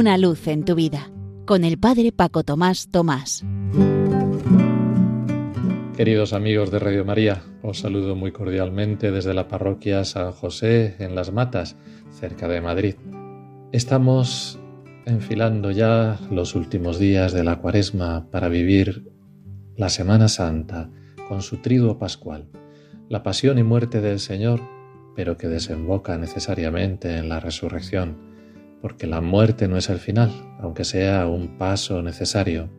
Una luz en tu vida con el Padre Paco Tomás Tomás. Queridos amigos de Radio María, os saludo muy cordialmente desde la parroquia San José en Las Matas, cerca de Madrid. Estamos enfilando ya los últimos días de la cuaresma para vivir la Semana Santa con su triduo pascual, la pasión y muerte del Señor, pero que desemboca necesariamente en la resurrección, porque la muerte no es el final, aunque sea un paso necesario.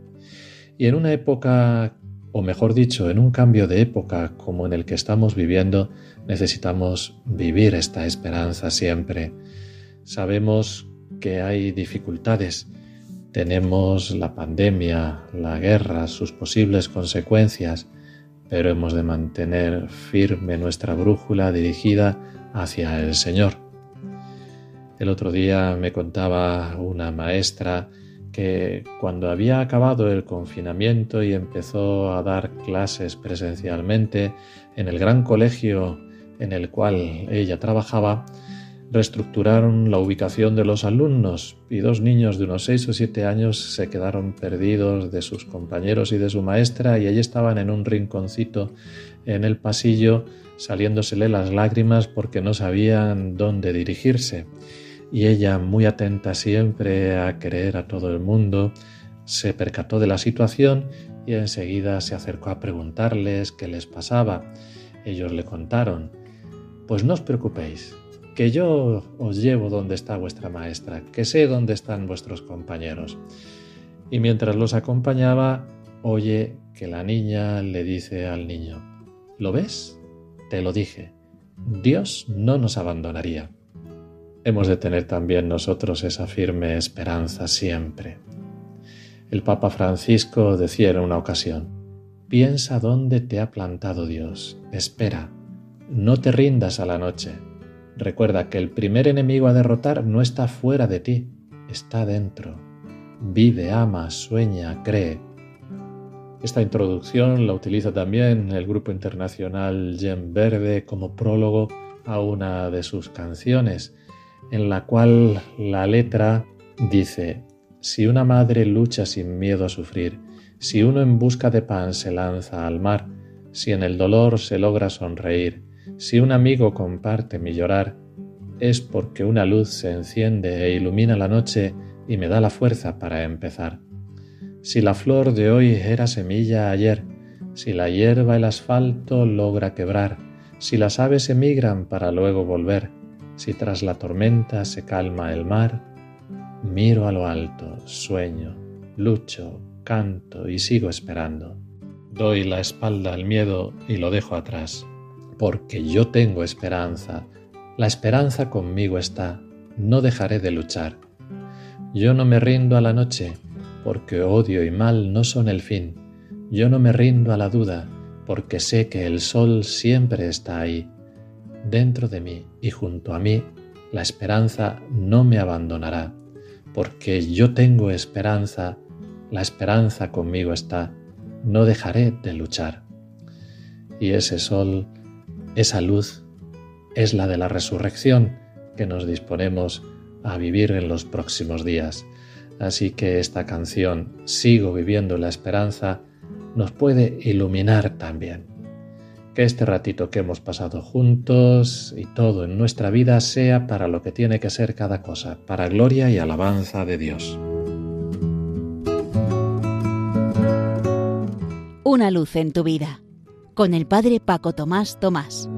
Y en una época, o mejor dicho, en un cambio de época como en el que estamos viviendo, necesitamos vivir esta esperanza siempre. Sabemos que hay dificultades. Tenemos la pandemia, la guerra, sus posibles consecuencias, pero hemos de mantener firme nuestra brújula dirigida hacia el Señor. El otro día me contaba una maestra que cuando había acabado el confinamiento y empezó a dar clases presencialmente en el gran colegio en el cual ella trabajaba, reestructuraron la ubicación de los alumnos y dos niños de unos seis o siete años se quedaron perdidos de sus compañeros y de su maestra y allí estaban en un rinconcito en el pasillo saliéndosele las lágrimas porque no sabían dónde dirigirse. Y ella, muy atenta siempre a querer a todo el mundo, se percató de la situación y enseguida se acercó a preguntarles qué les pasaba. Ellos le contaron, pues no os preocupéis, que yo os llevo donde está vuestra maestra, que sé dónde están vuestros compañeros. Y mientras los acompañaba, oye que la niña le dice al niño, ¿lo ves? Te lo dije, Dios no nos abandonaría. Hemos de tener también nosotros esa firme esperanza siempre. El Papa Francisco decía en una ocasión, piensa dónde te ha plantado Dios, espera, no te rindas a la noche, Recuerda que el primer enemigo a derrotar no está fuera de ti, está dentro. Vive, ama, sueña, cree. Esta introducción la utiliza también el grupo internacional Gem Verde como prólogo a una de sus canciones, en la cual la letra dice, si una madre lucha sin miedo a sufrir, si uno en busca de pan se lanza al mar, si en el dolor se logra sonreír, si un amigo comparte mi llorar, es porque una luz se enciende e ilumina la noche y me da la fuerza para empezar. Si la flor de hoy era semilla ayer, si la hierba el asfalto logra quebrar, si las aves emigran para luego volver, si tras la tormenta se calma el mar, miro a lo alto, sueño, lucho, canto y sigo esperando. Doy la espalda al miedo y lo dejo atrás porque yo tengo esperanza. La esperanza conmigo está. No dejaré de luchar. Yo no me rindo a la noche, porque odio y mal no son el fin. Yo no me rindo a la duda, porque sé que el sol siempre está ahí. Dentro de mí y junto a mí, la esperanza no me abandonará, porque yo tengo esperanza, la esperanza conmigo está. No dejaré de luchar. Y ese sol esa luz es la de la resurrección que nos disponemos a vivir en los próximos días. Así que esta canción, Sigo viviendo la esperanza, nos puede iluminar también. Que este ratito que hemos pasado juntos y todo en nuestra vida sea para lo que tiene que ser cada cosa, para gloria y alabanza de Dios. Una luz en tu vida con el Padre Paco Tomás Tomás.